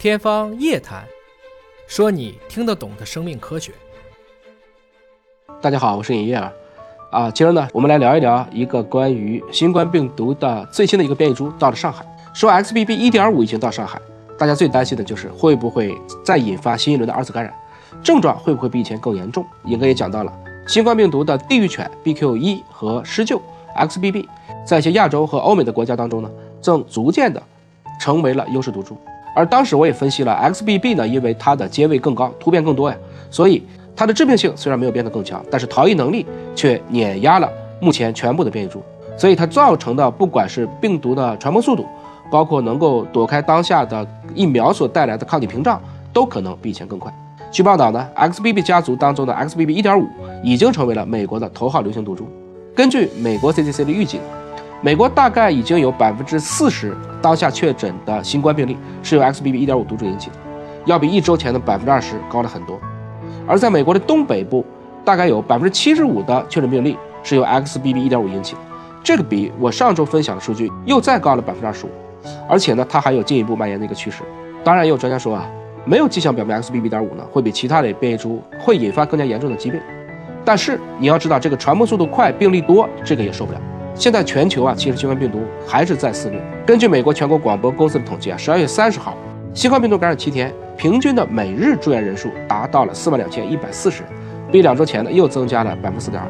天方夜谭，说你听得懂的生命科学。大家好，我是尹烨儿。啊，今儿呢，我们来聊一聊一个关于新冠病毒的最新的一个变异株到了上海。说 XBB.1.5 已经到上海，大家最担心的就是会不会再引发新一轮的二次感染，症状会不会比以前更严重？尹哥也讲到了，新冠病毒的地域犬 BQ.1 和施救 XBB，在一些亚洲和欧美的国家当中呢，正逐渐的成为了优势毒株。而当时我也分析了 XBB 呢，因为它的阶位更高，突变更多呀，所以它的致病性虽然没有变得更强，但是逃逸能力却碾压了目前全部的变异株，所以它造成的不管是病毒的传播速度，包括能够躲开当下的疫苗所带来的抗体屏障，都可能比以前更快。据报道呢，XBB 家族当中的 XBB.1.5 已经成为了美国的头号流行毒株。根据美国 CDC 的预警。美国大概已经有百分之四十当下确诊的新冠病例是由 XBB.1.5 毒株引起的，要比一周前的百分之二十高了很多。而在美国的东北部，大概有百分之七十五的确诊病例是由 XBB.1.5 引起的，这个比我上周分享的数据又再高了百分之二十五。而且呢，它还有进一步蔓延的一个趋势。当然，也有专家说啊，没有迹象表明 XBB.1.5 呢会比其他的变异株会引发更加严重的疾病。但是你要知道，这个传播速度快，病例多，这个也受不了。现在全球啊，其实新冠病毒还是在肆虐。根据美国全国广播公司的统计啊，十二月三十号，新冠病毒感染七天，平均的每日住院人数达到了四万两千一百四十人，比两周前呢又增加了百分之四点二。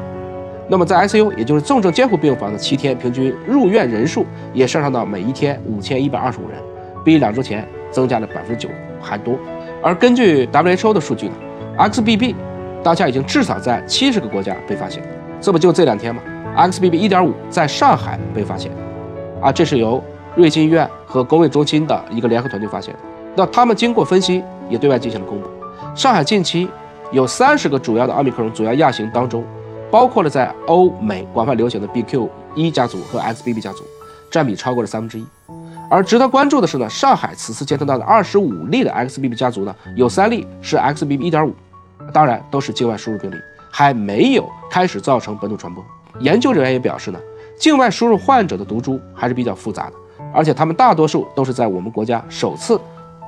那么在 ICU，也就是重症监护病房的七天平均入院人数也上升到每一天五千一百二十五人，比两周前增加了百分之九还多。而根据 WHO 的数据呢，XBB 当下已经至少在七十个国家被发现，这不就这两天吗？XBB.1.5 在上海被发现，啊，这是由瑞金医院和公卫中心的一个联合团队发现的。那他们经过分析，也对外进行了公布。上海近期有三十个主要的奥密克戎主要亚型当中，包括了在欧美广泛流行的 BQ.1 家族和 XBB 家族，占比超过了三分之一。而值得关注的是呢，上海此次监测到的二十五例的 XBB 家族呢，有三例是 XBB.1.5，当然都是境外输入病例，还没有开始造成本土传播。研究人员也表示呢，境外输入患者的毒株还是比较复杂的，而且他们大多数都是在我们国家首次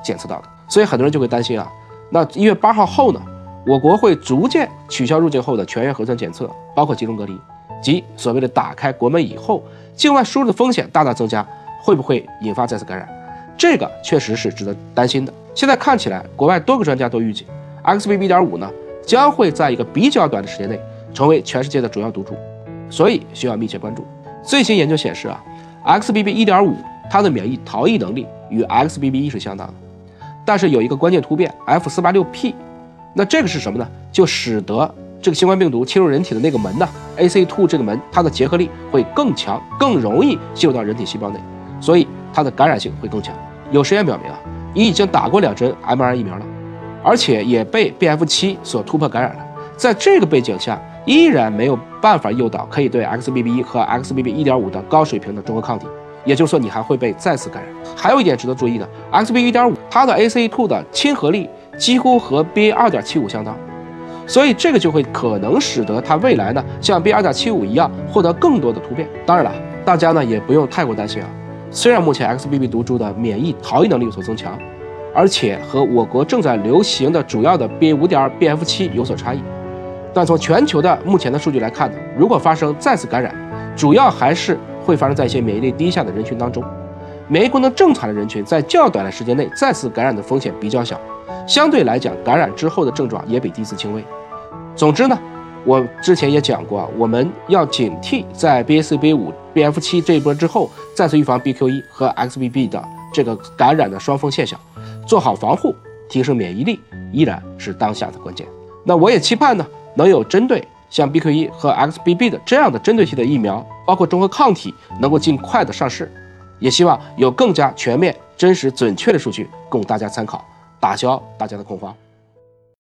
检测到的，所以很多人就会担心啊，那一月八号后呢，我国会逐渐取消入境后的全员核酸检测，包括集中隔离，即所谓的打开国门以后，境外输入的风险大大增加，会不会引发再次感染？这个确实是值得担心的。现在看起来，国外多个专家都预计，XBB.1.5 呢将会在一个比较短的时间内成为全世界的主要毒株。所以需要密切关注。最新研究显示啊，XBB.1.5 它的免疫逃逸能力与 XBB.1 是相当的，但是有一个关键突变 F486P，那这个是什么呢？就使得这个新冠病毒侵入人体的那个门呢，ACE2 这个门它的结合力会更强，更容易进入到人体细胞内，所以它的感染性会更强。有实验表明啊，你已经打过两针 mRNA 疫苗了，而且也被 BF7 所突破感染了，在这个背景下。依然没有办法诱导可以对 XBB 和 XBB.1.5 的高水平的中和抗体，也就是说你还会被再次感染。还有一点值得注意的，XBB.1.5 它的 ACE2 的亲和力几乎和 BA.2.75 相当，所以这个就会可能使得它未来呢像 BA.2.75 一样获得更多的突变。当然了，大家呢也不用太过担心啊。虽然目前 XBB 毒株的免疫逃逸能力有所增强，而且和我国正在流行的主要的 BA.5.2、BF7 有所差异。但从全球的目前的数据来看呢，如果发生再次感染，主要还是会发生在一些免疫力低下的人群当中。免疫功能正常的人群在较短的时间内再次感染的风险比较小，相对来讲，感染之后的症状也比第一次轻微。总之呢，我之前也讲过，我们要警惕在 BA.4、BA.5、BF.7 这一波之后，再次预防 BQ.1 和 XBB 的这个感染的双峰现象，做好防护，提升免疫力依然是当下的关键。那我也期盼呢。能有针对像 BQ.1 和 XBB 的这样的针对性的疫苗，包括中和抗体，能够尽快的上市，也希望有更加全面、真实、准确的数据供大家参考，打消大家的恐慌。